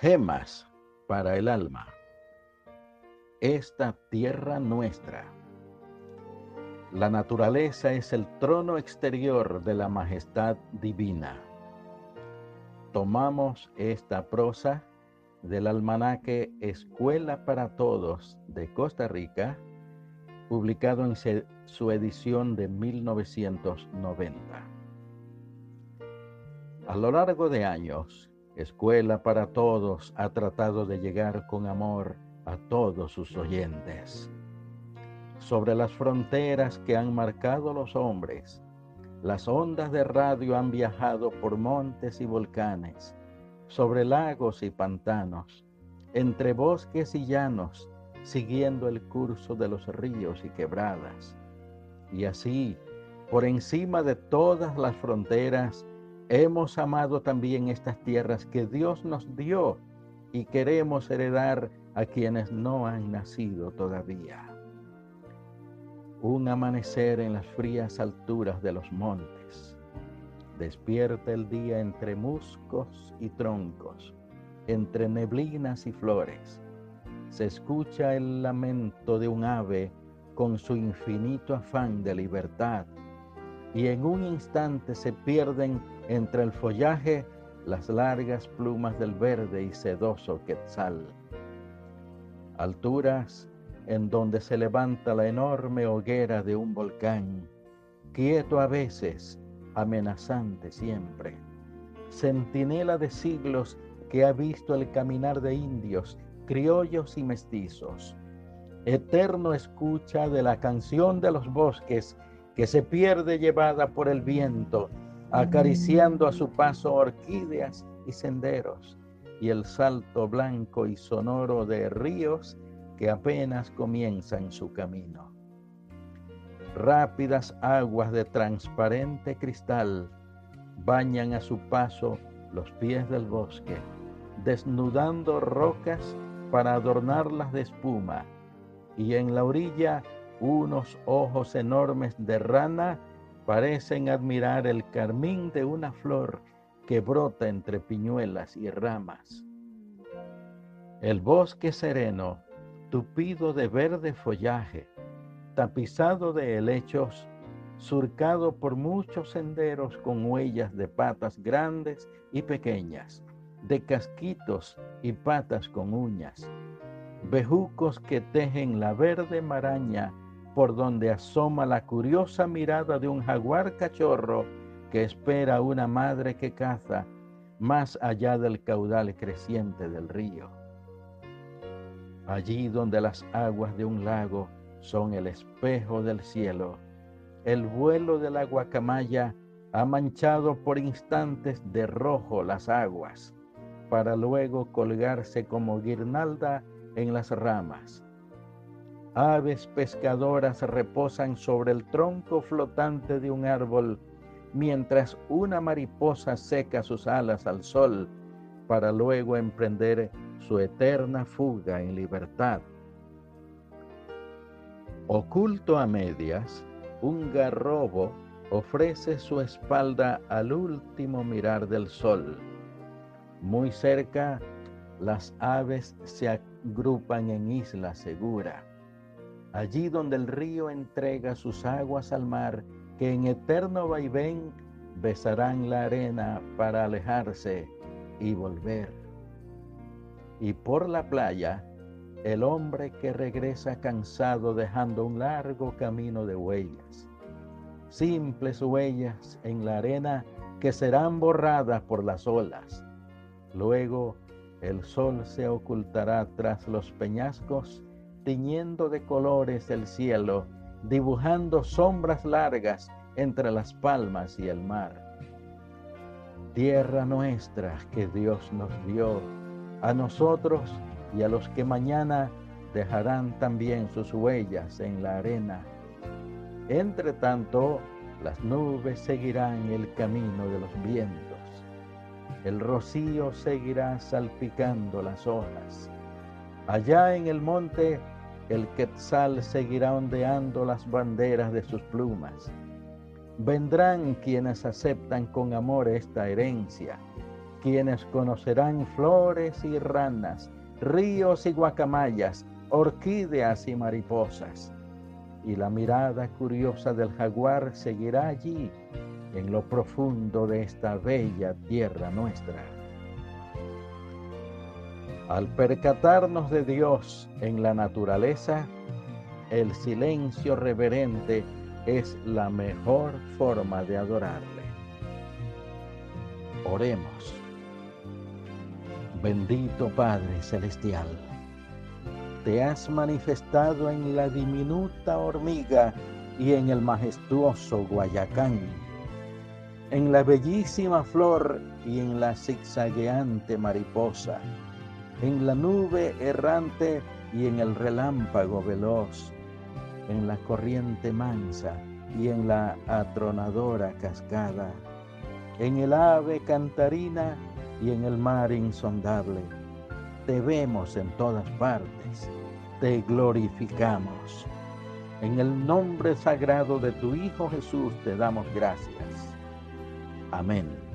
Gemas para el alma. Esta tierra nuestra. La naturaleza es el trono exterior de la majestad divina. Tomamos esta prosa del almanaque Escuela para Todos de Costa Rica, publicado en su edición de 1990. A lo largo de años, Escuela para Todos ha tratado de llegar con amor a todos sus oyentes. Sobre las fronteras que han marcado los hombres, las ondas de radio han viajado por montes y volcanes, sobre lagos y pantanos, entre bosques y llanos, siguiendo el curso de los ríos y quebradas. Y así, por encima de todas las fronteras, hemos amado también estas tierras que Dios nos dio y queremos heredar a quienes no han nacido todavía. Un amanecer en las frías alturas de los montes. Despierta el día entre muscos y troncos, entre neblinas y flores se escucha el lamento de un ave con su infinito afán de libertad y en un instante se pierden entre el follaje las largas plumas del verde y sedoso quetzal. Alturas en donde se levanta la enorme hoguera de un volcán, quieto a veces, amenazante siempre, centinela de siglos que ha visto el caminar de indios criollos y mestizos. Eterno escucha de la canción de los bosques que se pierde llevada por el viento, acariciando a su paso orquídeas y senderos, y el salto blanco y sonoro de ríos que apenas comienzan su camino. Rápidas aguas de transparente cristal bañan a su paso los pies del bosque, desnudando rocas para adornarlas de espuma, y en la orilla unos ojos enormes de rana parecen admirar el carmín de una flor que brota entre piñuelas y ramas. El bosque sereno, tupido de verde follaje, tapizado de helechos, surcado por muchos senderos con huellas de patas grandes y pequeñas, de casquitos y patas con uñas, bejucos que tejen la verde maraña por donde asoma la curiosa mirada de un jaguar cachorro que espera una madre que caza más allá del caudal creciente del río. Allí donde las aguas de un lago son el espejo del cielo, el vuelo de la guacamaya ha manchado por instantes de rojo las aguas para luego colgarse como guirnalda en las ramas. Aves pescadoras reposan sobre el tronco flotante de un árbol mientras una mariposa seca sus alas al sol para luego emprender su eterna fuga en libertad. Oculto a medias, un garrobo ofrece su espalda al último mirar del sol muy cerca, las aves se agrupan en isla segura, allí donde el río entrega sus aguas al mar, que en eterno vaivén besarán la arena para alejarse y volver. Y por la playa, el hombre que regresa cansado dejando un largo camino de huellas, simples huellas en la arena que serán borradas por las olas Luego el sol se ocultará tras los peñascos, de colores el cielo, dibujando sombras largas entre las palmas y el mar. Tierra nuestra que Dios nos dio, a nosotros y a los que mañana dejarán también sus huellas en la arena. Entre tanto, las nubes seguirán el camino de los vientos el rocío seguirá salpicando las hojas. Allá en el monte, el quetzal seguirá ondeando las banderas de sus plumas. Vendrán quienes aceptan con amor esta herencia, quienes conocerán flores y ranas, ríos y guacamayas, orquídeas y mariposas. Y la mirada curiosa del jaguar seguirá allí, en lo profundo de esta bella tierra nuestra. Al percatarnos de Dios en la naturaleza, el silencio reverente es la mejor forma de adorarle. Oremos. Bendito Padre Celestial, te has manifestado en la diminuta hormiga y en el majestuoso Guayacán, en la bellísima flor y en la zigzagueante mariposa, en la nube errante y en el relámpago veloz, en la corriente mansa y en la atronadora cascada, en el ave cantarina y en el mar insondable. Te vemos en todas partes, te glorificamos. En el nombre sagrado de tu Hijo Jesús te damos gracias. Amén.